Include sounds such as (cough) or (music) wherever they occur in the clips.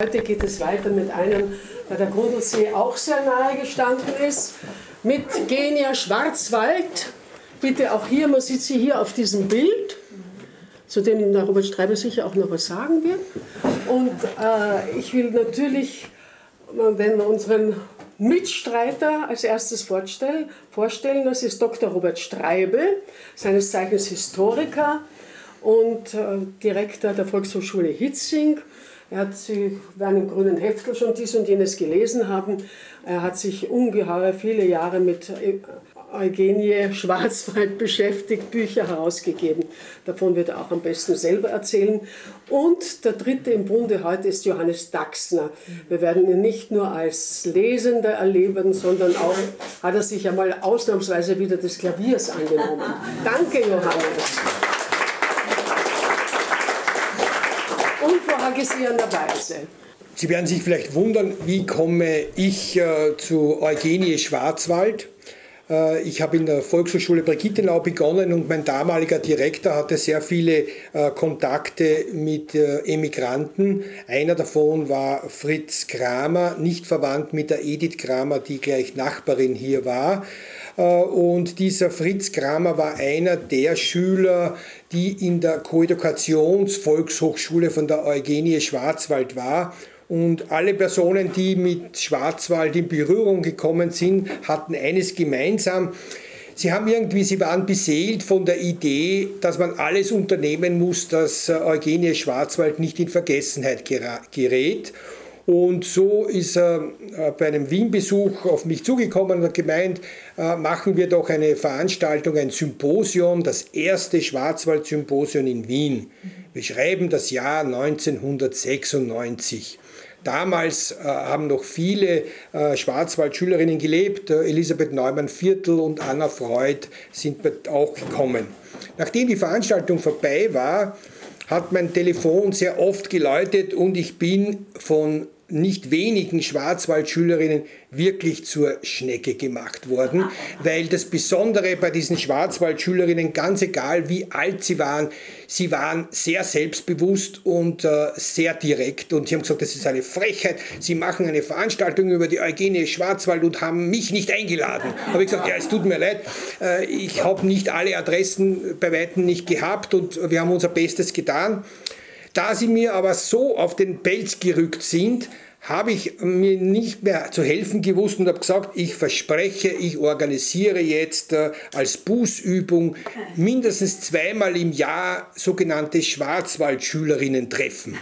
Heute geht es weiter mit einem, der der Grundlsee auch sehr nahe gestanden ist, mit Genia Schwarzwald. Bitte auch hier, man sieht sie hier auf diesem Bild, zu dem Robert Streiber sicher auch noch was sagen wird. Und äh, ich will natürlich den unseren Mitstreiter als erstes vorstellen. vorstellen. Das ist Dr. Robert Streibel, seines Zeichens Historiker und äh, Direktor der Volkshochschule Hitzing er hat, Sie werden im grünen Heftel schon dies und jenes gelesen haben. Er hat sich ungeheuer viele Jahre mit Eugenie Schwarzwald beschäftigt, Bücher herausgegeben. Davon wird er auch am besten selber erzählen. Und der dritte im Bunde heute ist Johannes Daxner. Wir werden ihn nicht nur als Lesender erleben, sondern auch hat er sich einmal ausnahmsweise wieder des Klaviers angenommen. Danke, Johannes. Unvorhergesehenerweise. Sie werden sich vielleicht wundern, wie komme ich äh, zu Eugenie Schwarzwald? Äh, ich habe in der Volkshochschule Brigittenau begonnen und mein damaliger Direktor hatte sehr viele äh, Kontakte mit äh, Emigranten. Einer davon war Fritz Kramer, nicht verwandt mit der Edith Kramer, die gleich Nachbarin hier war. Und dieser Fritz Kramer war einer der Schüler, die in der Koedukationsvolkshochschule von der Eugenie Schwarzwald war. Und alle Personen, die mit Schwarzwald in Berührung gekommen sind, hatten eines gemeinsam. Sie haben irgendwie, sie waren beseelt von der Idee, dass man alles unternehmen muss, dass Eugenie Schwarzwald nicht in Vergessenheit gerät. Und so ist er äh, bei einem Wien-Besuch auf mich zugekommen und hat gemeint, äh, machen wir doch eine Veranstaltung, ein Symposium, das erste Schwarzwald-Symposium in Wien. Wir schreiben das Jahr 1996. Damals äh, haben noch viele äh, Schwarzwald-Schülerinnen gelebt. Äh, Elisabeth Neumann-Viertel und Anna Freud sind auch gekommen. Nachdem die Veranstaltung vorbei war, hat mein Telefon sehr oft geläutet und ich bin von nicht wenigen Schwarzwaldschülerinnen wirklich zur Schnecke gemacht worden, weil das Besondere bei diesen Schwarzwaldschülerinnen, ganz egal wie alt sie waren, sie waren sehr selbstbewusst und äh, sehr direkt und sie haben gesagt, das ist eine Frechheit, sie machen eine Veranstaltung über die Eugenie Schwarzwald und haben mich nicht eingeladen. Habe ich gesagt, ja, es tut mir leid, äh, ich habe nicht alle Adressen bei Weitem nicht gehabt und wir haben unser Bestes getan. Da sie mir aber so auf den Pelz gerückt sind, habe ich mir nicht mehr zu helfen gewusst und habe gesagt, ich verspreche, ich organisiere jetzt äh, als Bußübung mindestens zweimal im Jahr sogenannte Schwarzwaldschülerinnen-Treffen.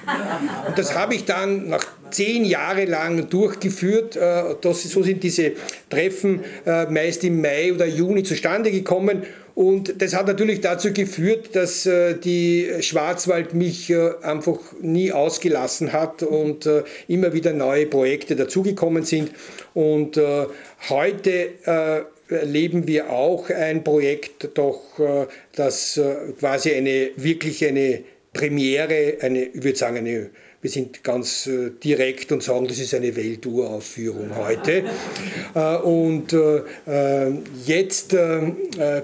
Und das habe ich dann nach zehn Jahre lang durchgeführt. Äh, das, so sind diese Treffen äh, meist im Mai oder Juni zustande gekommen. Und das hat natürlich dazu geführt, dass äh, die Schwarzwald mich äh, einfach nie ausgelassen hat und äh, immer wieder neue Projekte dazugekommen sind. Und heute erleben wir auch ein Projekt, doch das quasi eine wirklich eine Premiere, eine, ich würde sagen, eine wir sind ganz äh, direkt und sagen, das ist eine Welturaufführung heute. (laughs) Äh, und äh, jetzt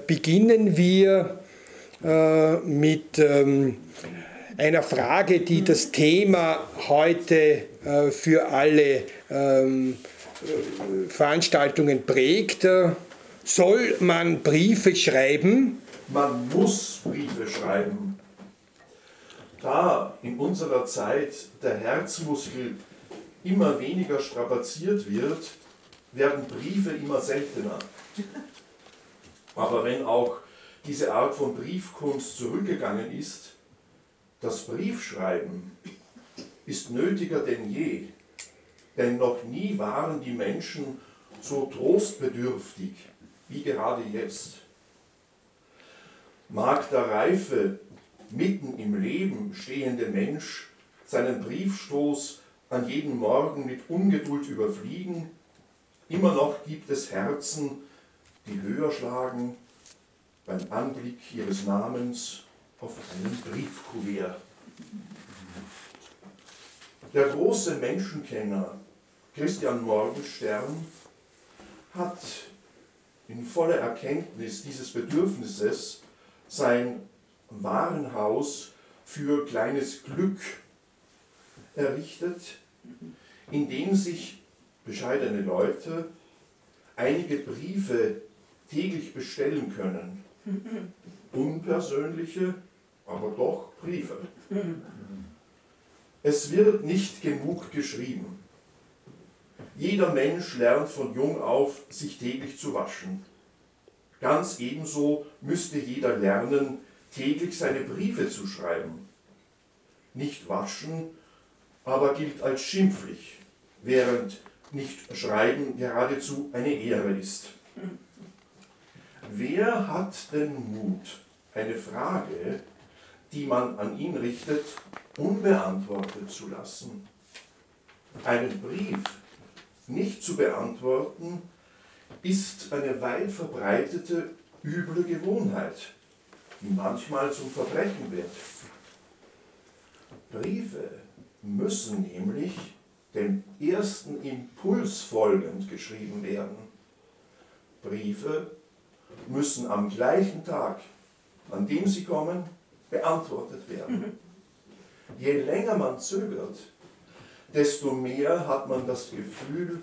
beginnen wir mit ähm, einer Frage, die das Thema heute für alle ähm, Veranstaltungen prägt. Soll man Briefe schreiben? Man muss Briefe schreiben da in unserer Zeit der Herzmuskel immer weniger strapaziert wird, werden Briefe immer seltener. Aber wenn auch diese Art von Briefkunst zurückgegangen ist, das Briefschreiben ist nötiger denn je, denn noch nie waren die Menschen so trostbedürftig wie gerade jetzt. Mag der reife, mitten im Leben stehende Mensch seinen Briefstoß an jeden Morgen mit Ungeduld überfliegen, immer noch gibt es Herzen, die höher schlagen beim Anblick ihres Namens auf einem Briefkuvert. Der große Menschenkenner Christian Morgenstern hat in voller Erkenntnis dieses Bedürfnisses sein Warenhaus für kleines Glück errichtet in dem sich bescheidene Leute einige Briefe täglich bestellen können. Unpersönliche, aber doch Briefe. Es wird nicht genug geschrieben. Jeder Mensch lernt von jung auf, sich täglich zu waschen. Ganz ebenso müsste jeder lernen, täglich seine Briefe zu schreiben. Nicht waschen, aber gilt als schimpflich, während nicht schreiben geradezu eine Ehre ist. Wer hat den Mut, eine Frage, die man an ihn richtet, unbeantwortet zu lassen? Einen Brief nicht zu beantworten, ist eine weit verbreitete üble Gewohnheit, die manchmal zum Verbrechen wird. Briefe müssen nämlich dem ersten Impuls folgend geschrieben werden. Briefe müssen am gleichen Tag, an dem sie kommen, beantwortet werden. (laughs) Je länger man zögert, desto mehr hat man das Gefühl,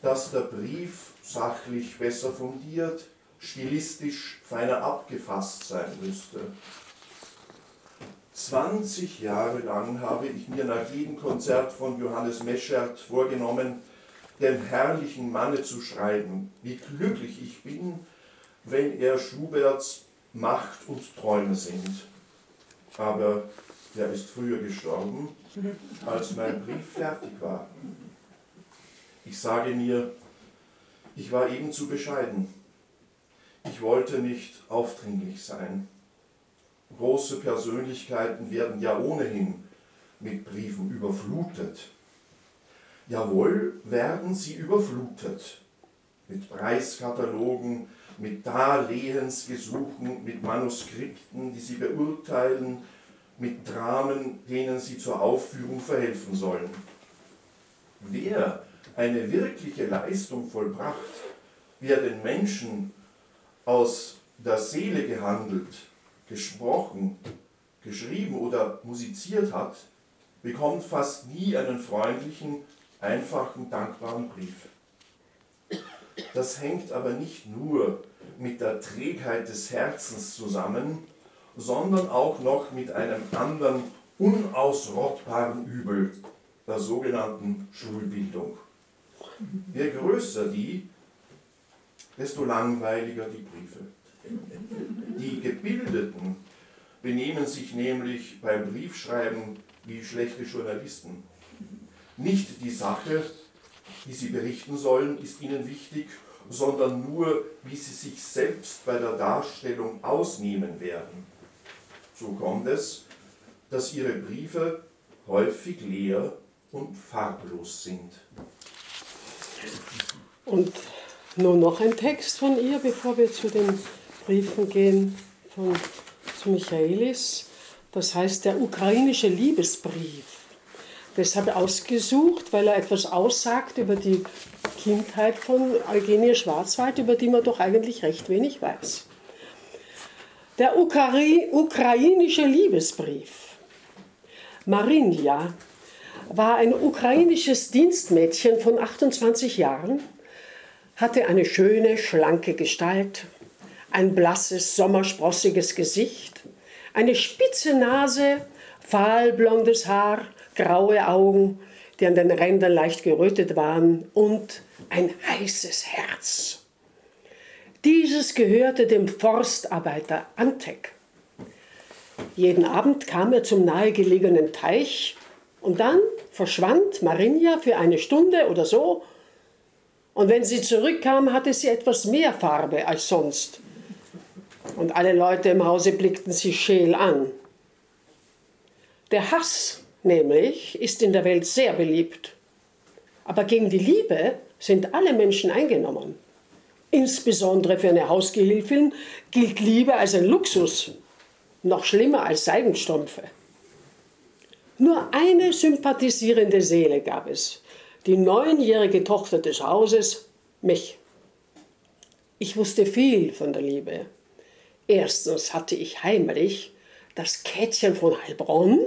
dass der Brief sachlich besser fundiert, stilistisch feiner abgefasst sein müsste. 20 Jahre lang habe ich mir nach jedem Konzert von Johannes Meschert vorgenommen, dem herrlichen Manne zu schreiben, wie glücklich ich bin, wenn er Schuberts Macht und Träume singt. Aber er ist früher gestorben, als mein Brief fertig war. Ich sage mir, ich war eben zu bescheiden. Ich wollte nicht aufdringlich sein. Große Persönlichkeiten werden ja ohnehin mit Briefen überflutet. Jawohl, werden sie überflutet mit Preiskatalogen, mit Darlehensgesuchen, mit Manuskripten, die sie beurteilen, mit Dramen, denen sie zur Aufführung verhelfen sollen. Wer eine wirkliche Leistung vollbracht, wer den Menschen aus der Seele gehandelt, gesprochen, geschrieben oder musiziert hat, bekommt fast nie einen freundlichen, einfachen, dankbaren Brief. Das hängt aber nicht nur mit der Trägheit des Herzens zusammen, sondern auch noch mit einem anderen unausrottbaren Übel, der sogenannten Schulbildung. Je größer die, desto langweiliger die Briefe. Die Gebildeten benehmen sich nämlich beim Briefschreiben wie schlechte Journalisten. Nicht die Sache, die sie berichten sollen, ist ihnen wichtig, sondern nur, wie sie sich selbst bei der Darstellung ausnehmen werden. So kommt es, dass ihre Briefe häufig leer und farblos sind. Und nur noch ein Text von ihr, bevor wir zu den Briefen gehen von, zu Michaelis. Das heißt der ukrainische Liebesbrief. Deshalb ausgesucht, weil er etwas aussagt über die Kindheit von Eugenie Schwarzwald, über die man doch eigentlich recht wenig weiß. Der Ukari ukrainische Liebesbrief. Marinja war ein ukrainisches Dienstmädchen von 28 Jahren, hatte eine schöne, schlanke Gestalt, ein blasses, sommersprossiges Gesicht, eine spitze Nase, fahlblondes Haar, graue Augen, die an den Rändern leicht gerötet waren und ein heißes Herz. Dieses gehörte dem Forstarbeiter Antek. Jeden Abend kam er zum nahegelegenen Teich und dann verschwand Marinja für eine Stunde oder so. Und wenn sie zurückkam, hatte sie etwas mehr Farbe als sonst. Und alle Leute im Hause blickten sie scheel an. Der Hass nämlich ist in der Welt sehr beliebt. Aber gegen die Liebe sind alle Menschen eingenommen. Insbesondere für eine Hausgehilfin gilt Liebe als ein Luxus, noch schlimmer als Seidenstrümpfe. Nur eine sympathisierende Seele gab es, die neunjährige Tochter des Hauses, mich. Ich wusste viel von der Liebe. Erstens hatte ich heimlich das Käthchen von Heilbronn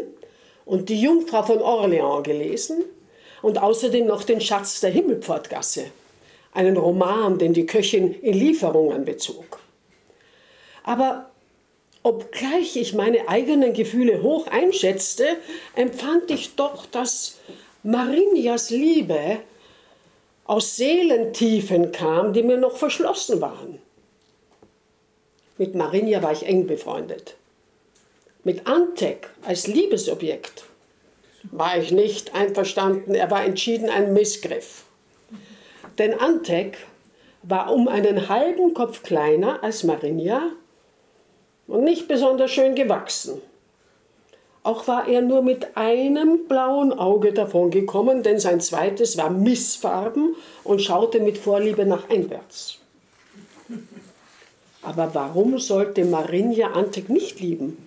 und die Jungfrau von Orléans gelesen und außerdem noch den Schatz der Himmelpfortgasse, einen Roman, den die Köchin in Lieferungen bezog. Aber obgleich ich meine eigenen Gefühle hoch einschätzte, empfand ich doch, dass Marinias Liebe aus Seelentiefen kam, die mir noch verschlossen waren. Mit Marinia war ich eng befreundet. Mit Antek als Liebesobjekt war ich nicht einverstanden. Er war entschieden ein Missgriff. Denn Antek war um einen halben Kopf kleiner als Marinia und nicht besonders schön gewachsen. Auch war er nur mit einem blauen Auge davongekommen, denn sein zweites war missfarben und schaute mit Vorliebe nach einwärts. Aber warum sollte Marinja Antek nicht lieben?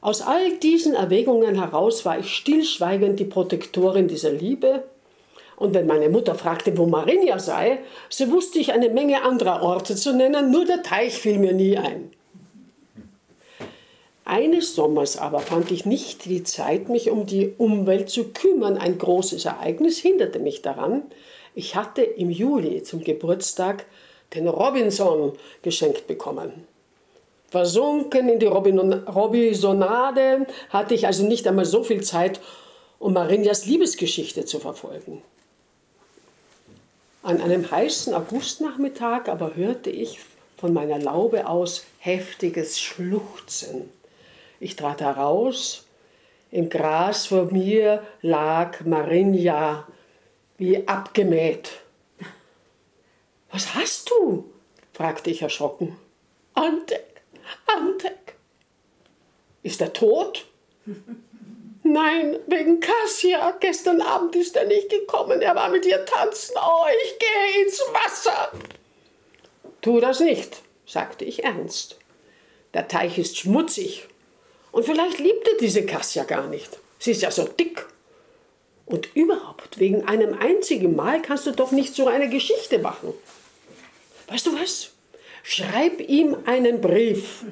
Aus all diesen Erwägungen heraus war ich stillschweigend die Protektorin dieser Liebe. Und wenn meine Mutter fragte, wo Marinja sei, so wusste ich eine Menge anderer Orte zu nennen, nur der Teich fiel mir nie ein. Eines Sommers aber fand ich nicht die Zeit, mich um die Umwelt zu kümmern. Ein großes Ereignis hinderte mich daran. Ich hatte im Juli zum Geburtstag den Robinson geschenkt bekommen. Versunken in die Robinsonade hatte ich also nicht einmal so viel Zeit, um Marinjas Liebesgeschichte zu verfolgen. An einem heißen Augustnachmittag aber hörte ich von meiner Laube aus heftiges Schluchzen. Ich trat heraus, im Gras vor mir lag Marinja wie abgemäht. Was hast du? fragte ich erschrocken. Antek, Antek. Ist er tot? (laughs) Nein, wegen Cassia. Gestern Abend ist er nicht gekommen. Er war mit ihr tanzen. Oh, ich gehe ins Wasser. Tu das nicht, sagte ich ernst. Der Teich ist schmutzig. Und vielleicht liebt er diese Cassia gar nicht. Sie ist ja so dick. Und überhaupt, wegen einem einzigen Mal kannst du doch nicht so eine Geschichte machen. Weißt du was? Schreib ihm einen Brief.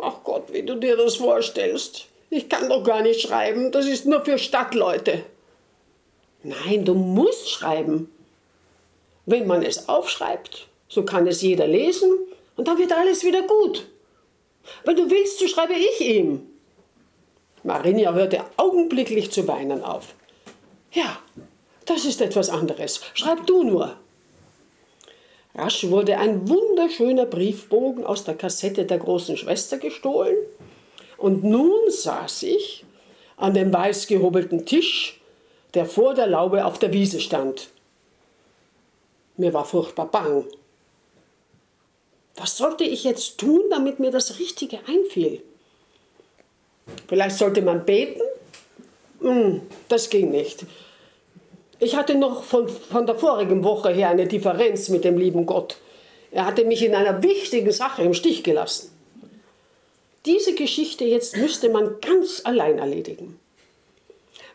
Ach Gott, wie du dir das vorstellst. Ich kann doch gar nicht schreiben, das ist nur für Stadtleute. Nein, du musst schreiben. Wenn man es aufschreibt, so kann es jeder lesen und dann wird alles wieder gut. Wenn du willst, so schreibe ich ihm. Marinia hörte augenblicklich zu weinen auf. Ja, das ist etwas anderes. Schreib du nur. Rasch wurde ein wunderschöner Briefbogen aus der Kassette der großen Schwester gestohlen und nun saß ich an dem weiß gehobelten Tisch, der vor der Laube auf der Wiese stand. Mir war furchtbar bang. Was sollte ich jetzt tun, damit mir das Richtige einfiel? Vielleicht sollte man beten? Hm, das ging nicht. Ich hatte noch von, von der vorigen Woche her eine Differenz mit dem lieben Gott. Er hatte mich in einer wichtigen Sache im Stich gelassen. Diese Geschichte jetzt müsste man ganz allein erledigen.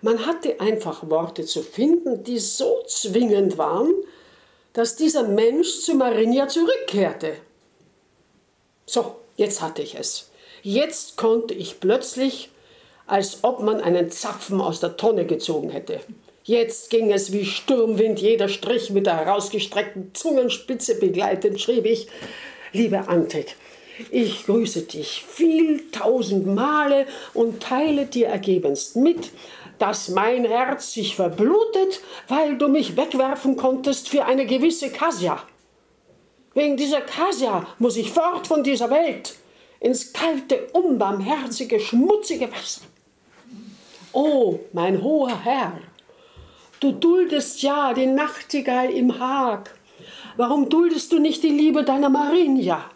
Man hatte einfach Worte zu finden, die so zwingend waren, dass dieser Mensch zu Marinia zurückkehrte. So, jetzt hatte ich es. Jetzt konnte ich plötzlich, als ob man einen Zapfen aus der Tonne gezogen hätte. Jetzt ging es wie Sturmwind, jeder Strich mit der herausgestreckten Zungenspitze begleitend, schrieb ich, liebe Antek, ich grüße dich viel tausend Male und teile dir ergebenst mit, dass mein Herz sich verblutet, weil du mich wegwerfen konntest für eine gewisse Kasia. Wegen dieser Kasia muss ich fort von dieser Welt ins kalte, unbarmherzige, schmutzige Wasser. O mein hoher Herr, du duldest ja die Nachtigall im Haag. Warum duldest du nicht die Liebe deiner Marinja?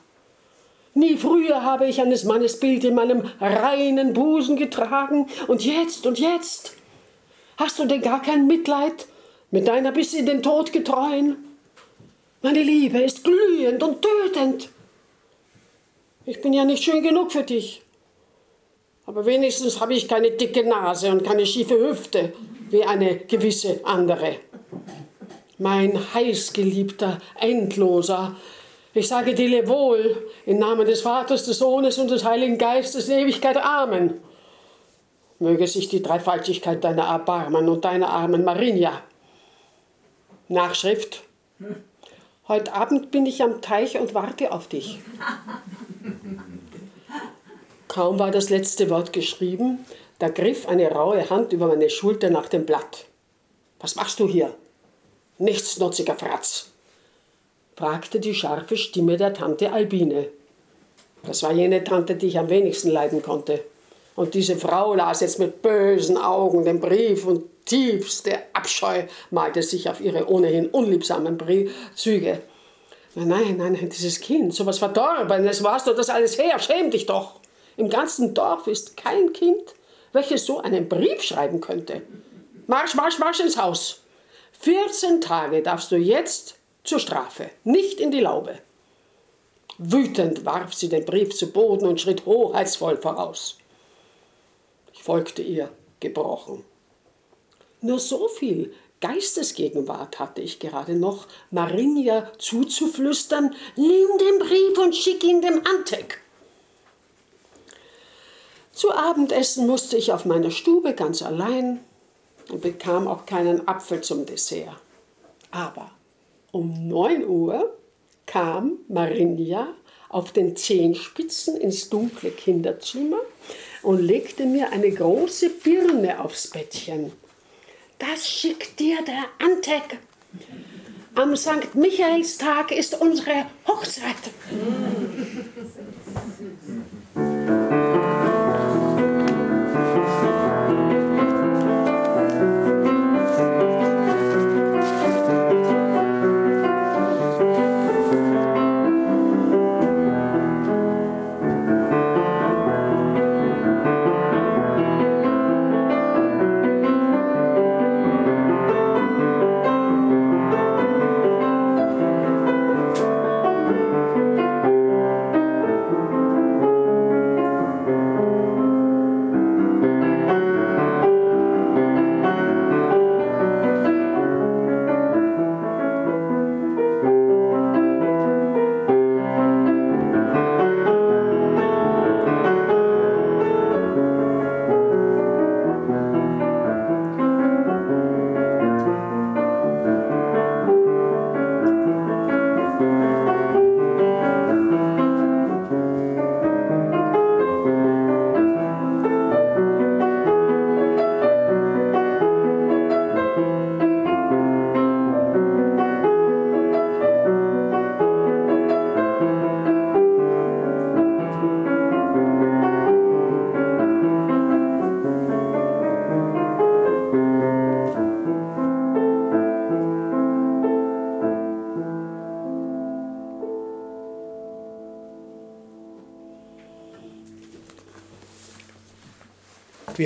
Nie früher habe ich eines Mannes Bild in meinem reinen Busen getragen. Und jetzt, und jetzt? Hast du denn gar kein Mitleid mit deiner bis in den Tod getreuen? Meine Liebe ist glühend und tötend. Ich bin ja nicht schön genug für dich. Aber wenigstens habe ich keine dicke Nase und keine schiefe Hüfte wie eine gewisse andere. Mein heißgeliebter, endloser, ich sage dir wohl, im Namen des Vaters, des Sohnes und des Heiligen Geistes in Ewigkeit Amen. Möge sich die Dreifaltigkeit deiner erbarmen und deiner armen Marinia. Nachschrift. Heute Abend bin ich am Teich und warte auf dich. Kaum war das letzte Wort geschrieben, da griff eine raue Hand über meine Schulter nach dem Blatt. Was machst du hier? Nichtsnutziger Fratz, fragte die scharfe Stimme der Tante Albine. Das war jene Tante, die ich am wenigsten leiden konnte. Und diese Frau las jetzt mit bösen Augen den Brief und tiefste Abscheu malte sich auf ihre ohnehin unliebsamen Züge. Nein, nein, nein, dieses Kind, sowas Verdorbenes, warst du das alles her? Schäm dich doch! Im ganzen Dorf ist kein Kind, welches so einen Brief schreiben könnte. Marsch, marsch, marsch ins Haus! 14 Tage darfst du jetzt zur Strafe, nicht in die Laube. Wütend warf sie den Brief zu Boden und schritt hoheitsvoll voraus. Folgte ihr, gebrochen. Nur so viel Geistesgegenwart hatte ich gerade noch, Marinia zuzuflüstern, nimm den Brief und schick ihn dem Antek. Zu Abendessen musste ich auf meiner Stube ganz allein und bekam auch keinen Apfel zum Dessert. Aber um 9 Uhr kam Marinia auf den Zehenspitzen ins dunkle Kinderzimmer und legte mir eine große Birne aufs Bettchen. Das schickt dir der Antek. Am St. Michaelstag ist unsere Hochzeit.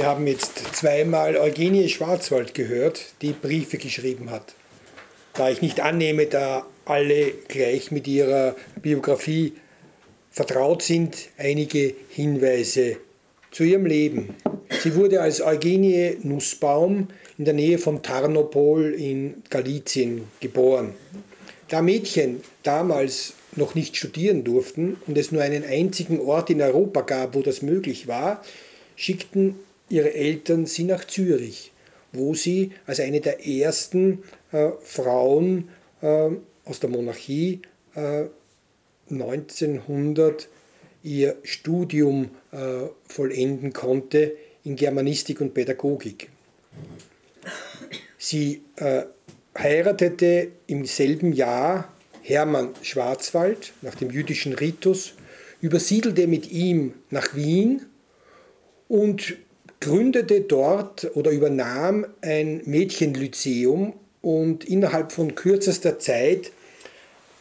Wir haben jetzt zweimal Eugenie Schwarzwald gehört, die Briefe geschrieben hat. Da ich nicht annehme, da alle gleich mit ihrer Biografie vertraut sind, einige Hinweise zu ihrem Leben. Sie wurde als Eugenie Nussbaum in der Nähe von Tarnopol in Galizien geboren. Da Mädchen damals noch nicht studieren durften und es nur einen einzigen Ort in Europa gab, wo das möglich war, schickten ihre Eltern sie nach Zürich, wo sie als eine der ersten äh, Frauen äh, aus der Monarchie äh, 1900 ihr Studium äh, vollenden konnte in Germanistik und Pädagogik. Sie äh, heiratete im selben Jahr Hermann Schwarzwald nach dem jüdischen Ritus, übersiedelte mit ihm nach Wien und gründete dort oder übernahm ein Mädchenlyzeum und innerhalb von kürzester Zeit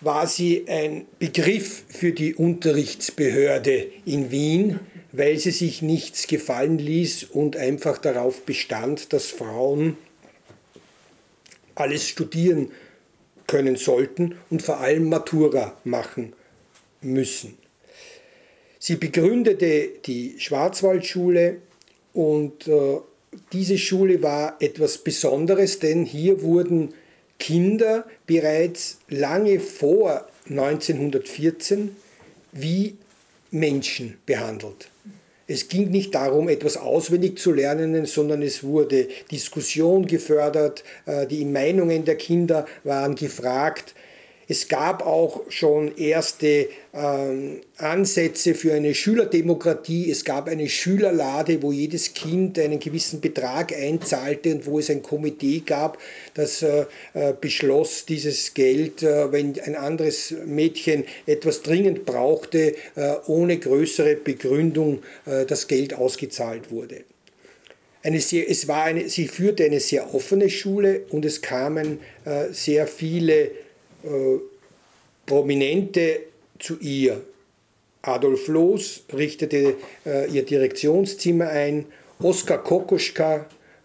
war sie ein Begriff für die Unterrichtsbehörde in Wien, weil sie sich nichts gefallen ließ und einfach darauf bestand, dass Frauen alles studieren können sollten und vor allem Matura machen müssen. Sie begründete die Schwarzwaldschule und äh, diese Schule war etwas Besonderes, denn hier wurden Kinder bereits lange vor 1914 wie Menschen behandelt. Es ging nicht darum, etwas auswendig zu lernen, sondern es wurde Diskussion gefördert, äh, die Meinungen der Kinder waren gefragt. Es gab auch schon erste ähm, Ansätze für eine Schülerdemokratie. Es gab eine Schülerlade, wo jedes Kind einen gewissen Betrag einzahlte und wo es ein Komitee gab, das äh, äh beschloss, dieses Geld, äh, wenn ein anderes Mädchen etwas dringend brauchte, äh, ohne größere Begründung äh, das Geld ausgezahlt wurde. Eine sehr, es war eine, sie führte eine sehr offene Schule und es kamen äh, sehr viele äh, Prominente zu ihr. Adolf Loos richtete äh, ihr Direktionszimmer ein, Oskar Kokoschka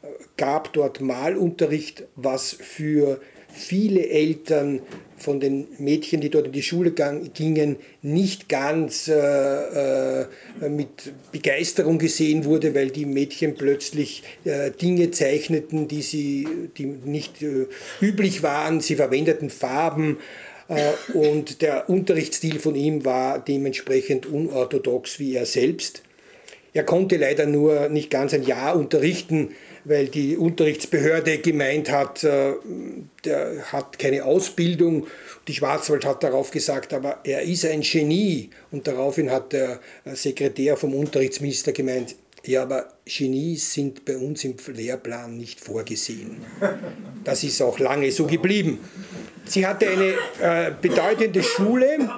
äh, gab dort Malunterricht, was für viele Eltern von den Mädchen, die dort in die Schule gingen, nicht ganz äh, äh, mit Begeisterung gesehen wurde, weil die Mädchen plötzlich äh, Dinge zeichneten, die, sie, die nicht äh, üblich waren. Sie verwendeten Farben, äh, und der Unterrichtsstil von ihm war dementsprechend unorthodox wie er selbst. Er konnte leider nur nicht ganz ein Jahr unterrichten, weil die Unterrichtsbehörde gemeint hat, äh, der hat keine Ausbildung. Die Schwarzwald hat darauf gesagt, aber er ist ein Genie. Und daraufhin hat der Sekretär vom Unterrichtsminister gemeint, ja, aber Genies sind bei uns im Lehrplan nicht vorgesehen. Das ist auch lange so geblieben. Sie hatte eine äh, bedeutende Schule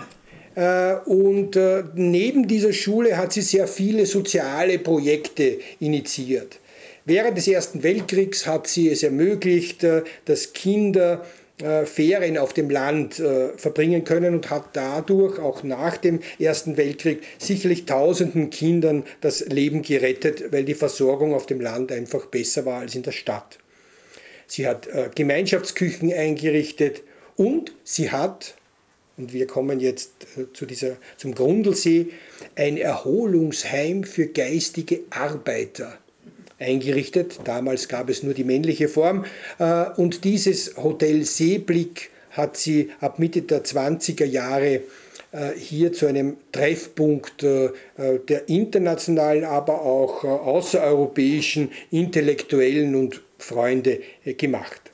äh, und äh, neben dieser Schule hat sie sehr viele soziale Projekte initiiert. Während des Ersten Weltkriegs hat sie es ermöglicht, äh, dass Kinder äh, Ferien auf dem Land äh, verbringen können und hat dadurch auch nach dem Ersten Weltkrieg sicherlich tausenden Kindern das Leben gerettet, weil die Versorgung auf dem Land einfach besser war als in der Stadt. Sie hat Gemeinschaftsküchen eingerichtet, und sie hat, und wir kommen jetzt zu dieser, zum Grundlsee, ein Erholungsheim für geistige Arbeiter eingerichtet. Damals gab es nur die männliche Form. Äh, und dieses Hotel Seeblick hat sie ab Mitte der 20er Jahre äh, hier zu einem Treffpunkt der internationalen, aber auch außereuropäischen Intellektuellen und Freunde gemacht.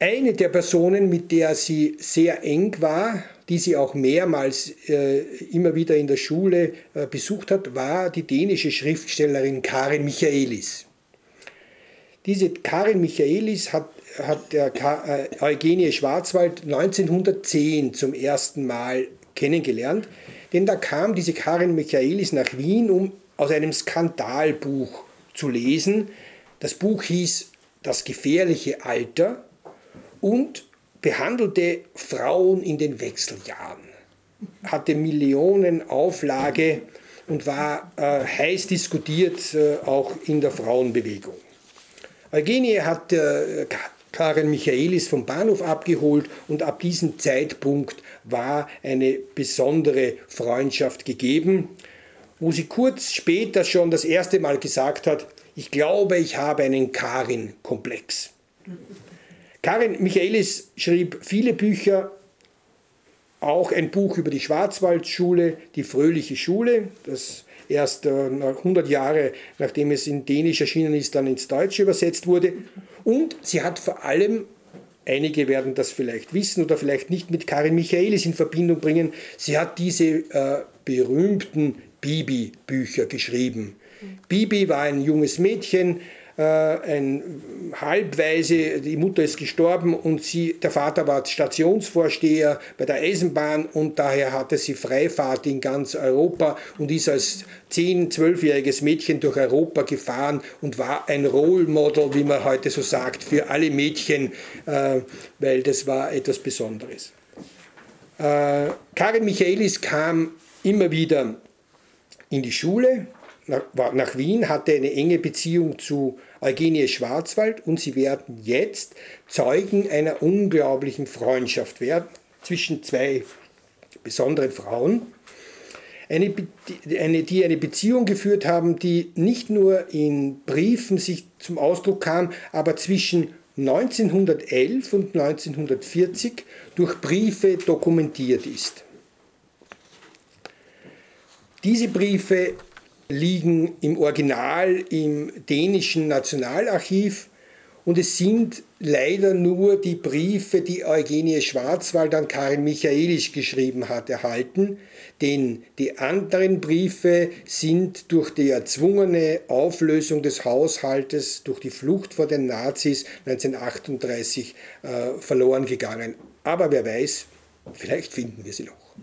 Eine der Personen, mit der sie sehr eng war, die sie auch mehrmals äh, immer wieder in der Schule äh, besucht hat, war die dänische Schriftstellerin Karin Michaelis. Diese Karin Michaelis hat, hat der äh, Eugenie Schwarzwald 1910 zum ersten Mal kennengelernt, denn da kam diese Karin Michaelis nach Wien, um aus einem Skandalbuch zu lesen. Das Buch hieß Das gefährliche Alter und behandelte Frauen in den Wechseljahren, hatte Millionen Auflage und war äh, heiß diskutiert äh, auch in der Frauenbewegung. Eugenie hat äh, Karin Michaelis vom Bahnhof abgeholt und ab diesem Zeitpunkt war eine besondere Freundschaft gegeben, wo sie kurz später schon das erste Mal gesagt hat, ich glaube, ich habe einen Karin-Komplex. Karin Michaelis schrieb viele Bücher, auch ein Buch über die Schwarzwaldschule, die Fröhliche Schule, das erst äh, 100 Jahre nachdem es in Dänisch erschienen ist, dann ins Deutsche übersetzt wurde. Und sie hat vor allem, einige werden das vielleicht wissen oder vielleicht nicht mit Karin Michaelis in Verbindung bringen, sie hat diese äh, berühmten Bibi-Bücher geschrieben. Bibi war ein junges Mädchen, äh, ein halbweise, die Mutter ist gestorben und sie, der Vater war Stationsvorsteher bei der Eisenbahn und daher hatte sie Freifahrt in ganz Europa und ist als 10-, 12-jähriges Mädchen durch Europa gefahren und war ein Role Model, wie man heute so sagt, für alle Mädchen, äh, weil das war etwas Besonderes. Äh, Karin Michaelis kam immer wieder in die Schule, nach Wien, hatte eine enge Beziehung zu Eugenie Schwarzwald und sie werden jetzt Zeugen einer unglaublichen Freundschaft werden zwischen zwei besonderen Frauen, eine, eine, die eine Beziehung geführt haben, die nicht nur in Briefen sich zum Ausdruck kam, aber zwischen 1911 und 1940 durch Briefe dokumentiert ist. Diese Briefe liegen im Original im dänischen Nationalarchiv und es sind leider nur die Briefe, die Eugenie Schwarzwald an Karin Michaelis geschrieben hat, erhalten, denn die anderen Briefe sind durch die erzwungene Auflösung des Haushaltes, durch die Flucht vor den Nazis 1938 äh, verloren gegangen. Aber wer weiß, vielleicht finden wir sie noch.